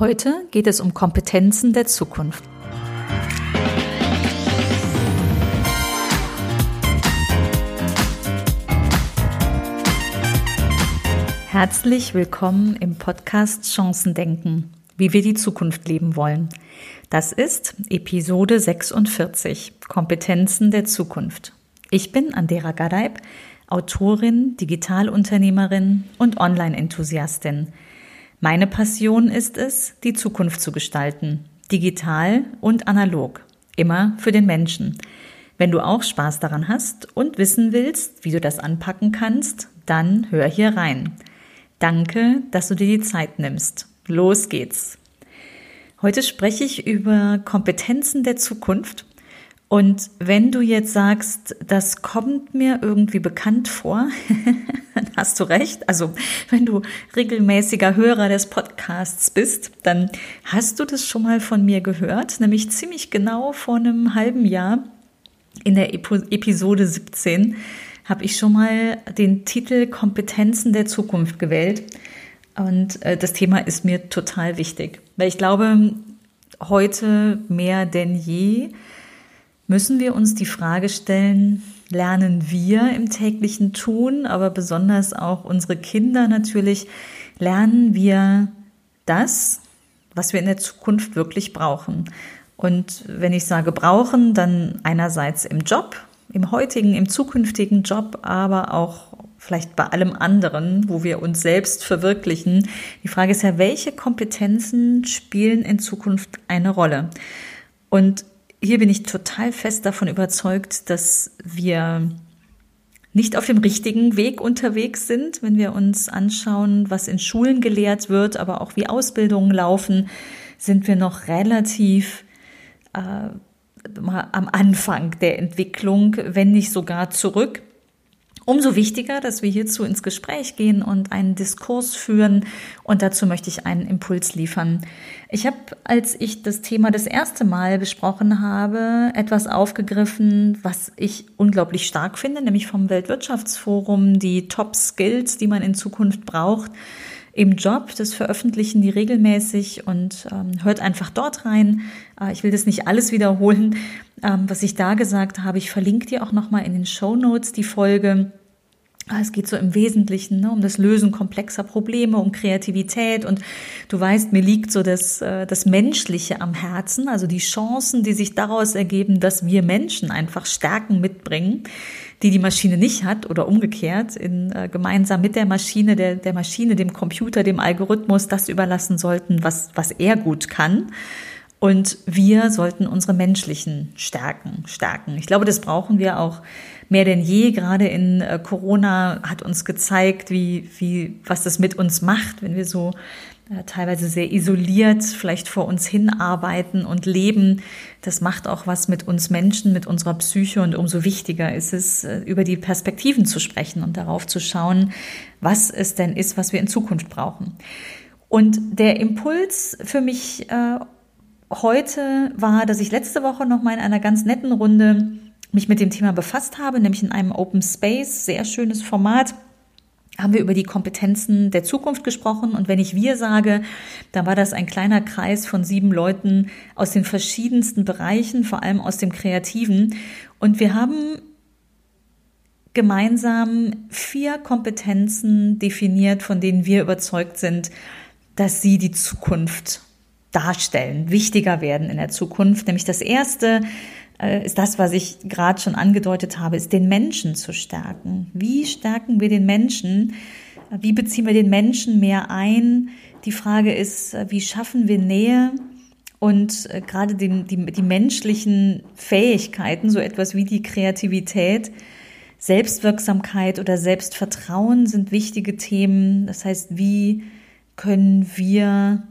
Heute geht es um Kompetenzen der Zukunft. Herzlich willkommen im Podcast Chancen denken, wie wir die Zukunft leben wollen. Das ist Episode 46, Kompetenzen der Zukunft. Ich bin Andera Gadeib, Autorin, Digitalunternehmerin und Online-Enthusiastin. Meine Passion ist es, die Zukunft zu gestalten, digital und analog, immer für den Menschen. Wenn du auch Spaß daran hast und wissen willst, wie du das anpacken kannst, dann hör hier rein. Danke, dass du dir die Zeit nimmst. Los geht's. Heute spreche ich über Kompetenzen der Zukunft und wenn du jetzt sagst, das kommt mir irgendwie bekannt vor, dann hast du recht. Also wenn du regelmäßiger Hörer des Podcasts bist, dann hast du das schon mal von mir gehört, nämlich ziemlich genau vor einem halben Jahr in der Episode 17 habe ich schon mal den Titel Kompetenzen der Zukunft gewählt. Und äh, das Thema ist mir total wichtig, weil ich glaube, heute mehr denn je müssen wir uns die Frage stellen, lernen wir im täglichen Tun, aber besonders auch unsere Kinder natürlich, lernen wir das, was wir in der Zukunft wirklich brauchen. Und wenn ich sage brauchen, dann einerseits im Job, im heutigen, im zukünftigen Job, aber auch vielleicht bei allem anderen, wo wir uns selbst verwirklichen. Die Frage ist ja, welche Kompetenzen spielen in Zukunft eine Rolle? Und hier bin ich total fest davon überzeugt, dass wir nicht auf dem richtigen Weg unterwegs sind, wenn wir uns anschauen, was in Schulen gelehrt wird, aber auch wie Ausbildungen laufen, sind wir noch relativ äh, am Anfang der Entwicklung, wenn nicht sogar zurück. Umso wichtiger, dass wir hierzu ins Gespräch gehen und einen Diskurs führen. Und dazu möchte ich einen Impuls liefern. Ich habe, als ich das Thema das erste Mal besprochen habe, etwas aufgegriffen, was ich unglaublich stark finde, nämlich vom Weltwirtschaftsforum, die Top Skills, die man in Zukunft braucht im Job. Das veröffentlichen die regelmäßig und ähm, hört einfach dort rein. Äh, ich will das nicht alles wiederholen, ähm, was ich da gesagt habe. Ich verlinke dir auch nochmal in den Show Notes die Folge. Ah, es geht so im Wesentlichen ne, um das Lösen komplexer Probleme, um Kreativität und du weißt, mir liegt so das, äh, das Menschliche am Herzen, also die Chancen, die sich daraus ergeben, dass wir Menschen einfach Stärken mitbringen, die die Maschine nicht hat oder umgekehrt, in, äh, gemeinsam mit der Maschine, der, der Maschine, dem Computer, dem Algorithmus das überlassen sollten, was, was er gut kann. Und wir sollten unsere menschlichen Stärken stärken. Ich glaube, das brauchen wir auch mehr denn je. Gerade in äh, Corona hat uns gezeigt, wie, wie, was das mit uns macht, wenn wir so teilweise sehr isoliert vielleicht vor uns hinarbeiten und leben. Das macht auch was mit uns Menschen, mit unserer Psyche und umso wichtiger ist es, äh, über die Perspektiven zu sprechen und darauf zu schauen, was es denn ist, was wir in Zukunft brauchen. Und der Impuls für mich äh, heute war, dass ich letzte Woche noch mal in einer ganz netten Runde mich mit dem Thema befasst habe, nämlich in einem Open Space, sehr schönes Format haben wir über die Kompetenzen der Zukunft gesprochen. Und wenn ich wir sage, dann war das ein kleiner Kreis von sieben Leuten aus den verschiedensten Bereichen, vor allem aus dem Kreativen. Und wir haben gemeinsam vier Kompetenzen definiert, von denen wir überzeugt sind, dass sie die Zukunft darstellen, wichtiger werden in der Zukunft. Nämlich das erste ist das, was ich gerade schon angedeutet habe, ist den Menschen zu stärken. Wie stärken wir den Menschen? Wie beziehen wir den Menschen mehr ein? Die Frage ist, wie schaffen wir Nähe? Und äh, gerade die, die, die menschlichen Fähigkeiten, so etwas wie die Kreativität, Selbstwirksamkeit oder Selbstvertrauen sind wichtige Themen. Das heißt, wie können wir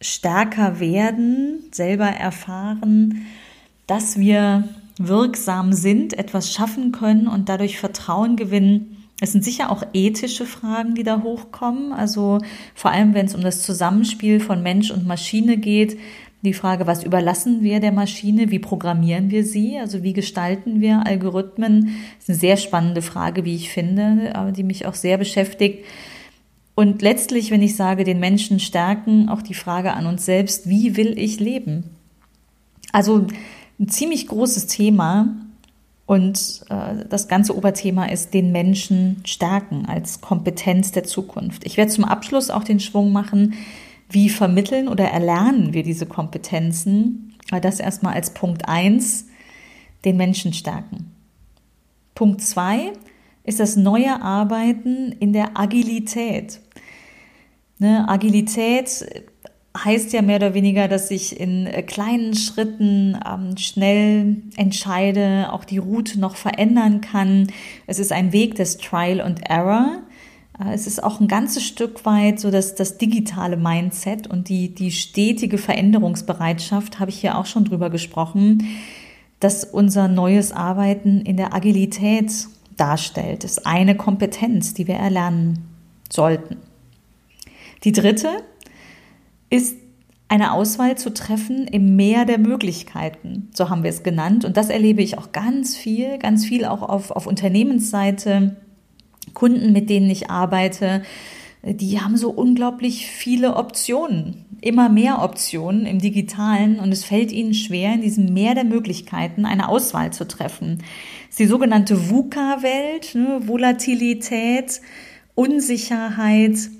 stärker werden, selber erfahren, dass wir wirksam sind, etwas schaffen können und dadurch Vertrauen gewinnen. Es sind sicher auch ethische Fragen, die da hochkommen. Also vor allem, wenn es um das Zusammenspiel von Mensch und Maschine geht. Die Frage, was überlassen wir der Maschine? Wie programmieren wir sie? Also wie gestalten wir Algorithmen? Das ist eine sehr spannende Frage, wie ich finde, aber die mich auch sehr beschäftigt. Und letztlich, wenn ich sage, den Menschen stärken, auch die Frage an uns selbst, wie will ich leben? Also ein ziemlich großes Thema und äh, das ganze Oberthema ist den Menschen stärken als Kompetenz der Zukunft. Ich werde zum Abschluss auch den Schwung machen, wie vermitteln oder erlernen wir diese Kompetenzen. Das erstmal als Punkt eins den Menschen stärken. Punkt zwei ist das neue Arbeiten in der Agilität. Ne, Agilität heißt ja mehr oder weniger, dass ich in äh, kleinen Schritten ähm, schnell entscheide, auch die Route noch verändern kann. Es ist ein Weg des Trial and Error. Äh, es ist auch ein ganzes Stück weit so, dass das digitale Mindset und die, die stetige Veränderungsbereitschaft, habe ich hier auch schon drüber gesprochen, dass unser neues Arbeiten in der Agilität darstellt. Das ist eine Kompetenz, die wir erlernen sollten. Die dritte ist eine Auswahl zu treffen im Meer der Möglichkeiten, so haben wir es genannt. Und das erlebe ich auch ganz viel, ganz viel auch auf, auf Unternehmensseite. Kunden, mit denen ich arbeite, die haben so unglaublich viele Optionen, immer mehr Optionen im digitalen und es fällt ihnen schwer, in diesem Meer der Möglichkeiten eine Auswahl zu treffen. Es ist die sogenannte VUCA-Welt, ne? Volatilität, Unsicherheit,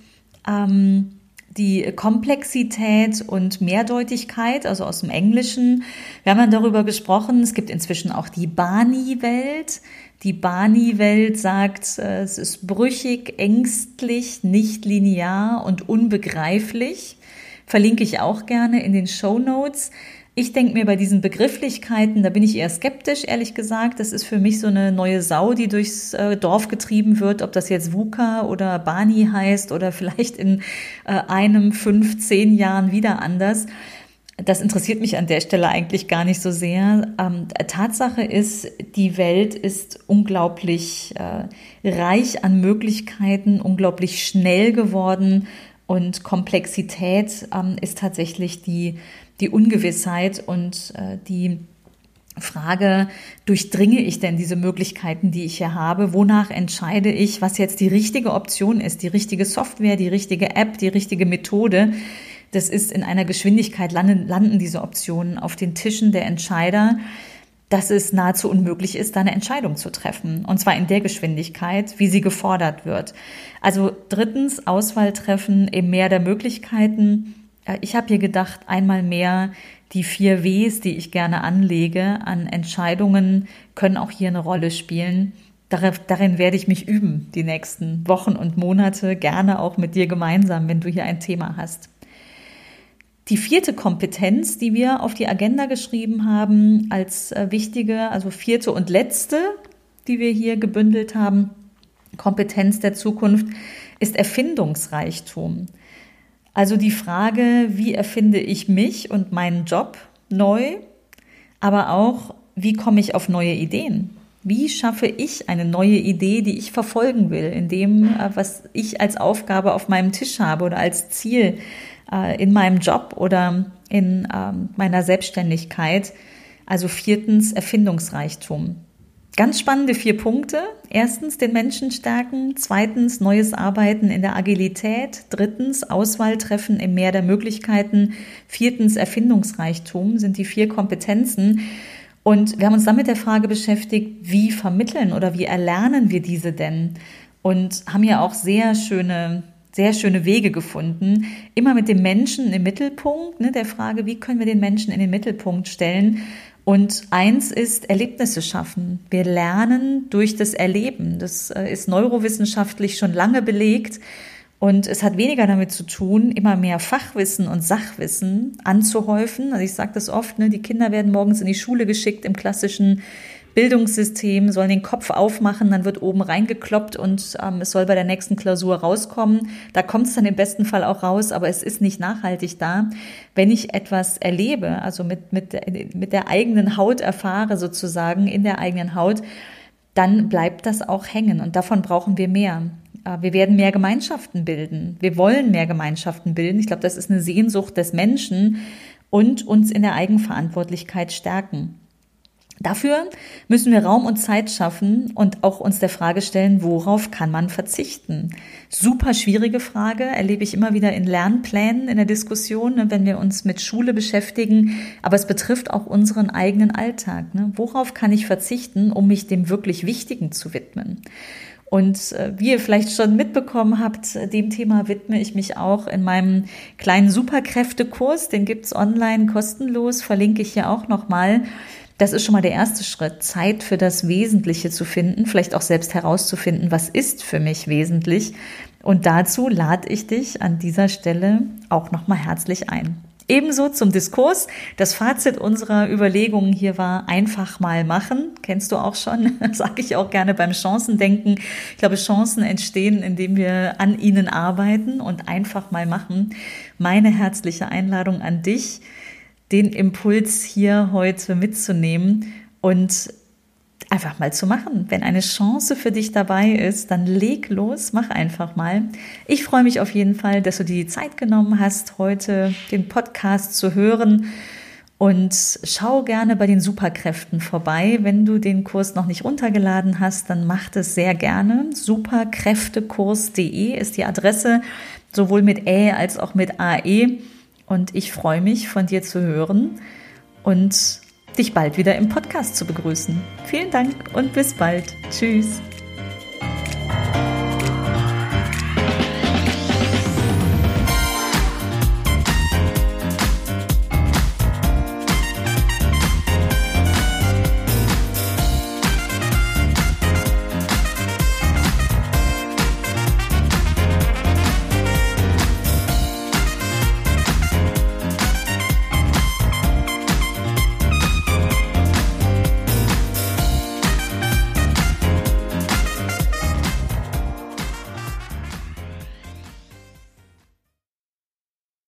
ähm, die Komplexität und Mehrdeutigkeit, also aus dem Englischen. Wir haben dann darüber gesprochen, es gibt inzwischen auch die Bani-Welt. Die Bani-Welt sagt, äh, es ist brüchig, ängstlich, nicht linear und unbegreiflich. Verlinke ich auch gerne in den Show Notes. Ich denke mir bei diesen Begrifflichkeiten, da bin ich eher skeptisch, ehrlich gesagt. Das ist für mich so eine neue Sau, die durchs äh, Dorf getrieben wird, ob das jetzt VUCA oder Bani heißt oder vielleicht in äh, einem, fünf, zehn Jahren wieder anders. Das interessiert mich an der Stelle eigentlich gar nicht so sehr. Ähm, Tatsache ist, die Welt ist unglaublich äh, reich an Möglichkeiten, unglaublich schnell geworden und Komplexität ähm, ist tatsächlich die die Ungewissheit und äh, die Frage, durchdringe ich denn diese Möglichkeiten, die ich hier habe? Wonach entscheide ich, was jetzt die richtige Option ist, die richtige Software, die richtige App, die richtige Methode? Das ist in einer Geschwindigkeit landen, landen diese Optionen auf den Tischen der Entscheider, dass es nahezu unmöglich ist, da eine Entscheidung zu treffen. Und zwar in der Geschwindigkeit, wie sie gefordert wird. Also drittens, Auswahl treffen im Meer der Möglichkeiten. Ich habe hier gedacht, einmal mehr die vier Ws, die ich gerne anlege an Entscheidungen, können auch hier eine Rolle spielen. Darin werde ich mich üben, die nächsten Wochen und Monate, gerne auch mit dir gemeinsam, wenn du hier ein Thema hast. Die vierte Kompetenz, die wir auf die Agenda geschrieben haben, als äh, wichtige, also vierte und letzte, die wir hier gebündelt haben, Kompetenz der Zukunft, ist Erfindungsreichtum. Also die Frage, wie erfinde ich mich und meinen Job neu, aber auch, wie komme ich auf neue Ideen? Wie schaffe ich eine neue Idee, die ich verfolgen will, in dem, äh, was ich als Aufgabe auf meinem Tisch habe oder als Ziel äh, in meinem Job oder in ähm, meiner Selbstständigkeit? Also viertens Erfindungsreichtum. Ganz spannende vier Punkte. Erstens den Menschen stärken, zweitens neues Arbeiten in der Agilität, drittens Auswahl treffen im Meer der Möglichkeiten, viertens Erfindungsreichtum sind die vier Kompetenzen. Und wir haben uns dann mit der Frage beschäftigt, wie vermitteln oder wie erlernen wir diese denn? Und haben ja auch sehr schöne sehr schöne Wege gefunden, immer mit dem Menschen im Mittelpunkt, ne, der Frage, wie können wir den Menschen in den Mittelpunkt stellen und eins ist Erlebnisse schaffen. Wir lernen durch das Erleben. Das äh, ist neurowissenschaftlich schon lange belegt. Und es hat weniger damit zu tun, immer mehr Fachwissen und Sachwissen anzuhäufen. Also ich sage das oft, ne, die Kinder werden morgens in die Schule geschickt im klassischen Bildungssystem, sollen den Kopf aufmachen, dann wird oben reingekloppt und ähm, es soll bei der nächsten Klausur rauskommen. Da kommt es dann im besten Fall auch raus, aber es ist nicht nachhaltig da. Wenn ich etwas erlebe, also mit, mit, mit der eigenen Haut erfahre sozusagen, in der eigenen Haut, dann bleibt das auch hängen und davon brauchen wir mehr. Äh, wir werden mehr Gemeinschaften bilden. Wir wollen mehr Gemeinschaften bilden. Ich glaube, das ist eine Sehnsucht des Menschen und uns in der Eigenverantwortlichkeit stärken. Dafür müssen wir Raum und Zeit schaffen und auch uns der Frage stellen, worauf kann man verzichten? Super schwierige Frage, erlebe ich immer wieder in Lernplänen in der Diskussion, ne, wenn wir uns mit Schule beschäftigen. Aber es betrifft auch unseren eigenen Alltag. Ne? Worauf kann ich verzichten, um mich dem wirklich Wichtigen zu widmen? Und äh, wie ihr vielleicht schon mitbekommen habt, dem Thema widme ich mich auch in meinem kleinen Superkräftekurs. Den gibt's online kostenlos, verlinke ich hier auch nochmal. Das ist schon mal der erste Schritt, Zeit für das Wesentliche zu finden, vielleicht auch selbst herauszufinden, was ist für mich wesentlich. Und dazu lade ich dich an dieser Stelle auch nochmal herzlich ein. Ebenso zum Diskurs. Das Fazit unserer Überlegungen hier war einfach mal machen. Kennst du auch schon? Sage ich auch gerne beim Chancendenken. Ich glaube, Chancen entstehen, indem wir an ihnen arbeiten und einfach mal machen. Meine herzliche Einladung an dich, den Impuls hier heute mitzunehmen und einfach mal zu machen. Wenn eine Chance für dich dabei ist, dann leg los, mach einfach mal. Ich freue mich auf jeden Fall, dass du dir die Zeit genommen hast, heute den Podcast zu hören. Und schau gerne bei den Superkräften vorbei. Wenn du den Kurs noch nicht runtergeladen hast, dann mach das sehr gerne. Superkräftekurs.de ist die Adresse, sowohl mit Ä als auch mit AE. Und ich freue mich, von dir zu hören und dich bald wieder im Podcast zu begrüßen. Vielen Dank und bis bald. Tschüss.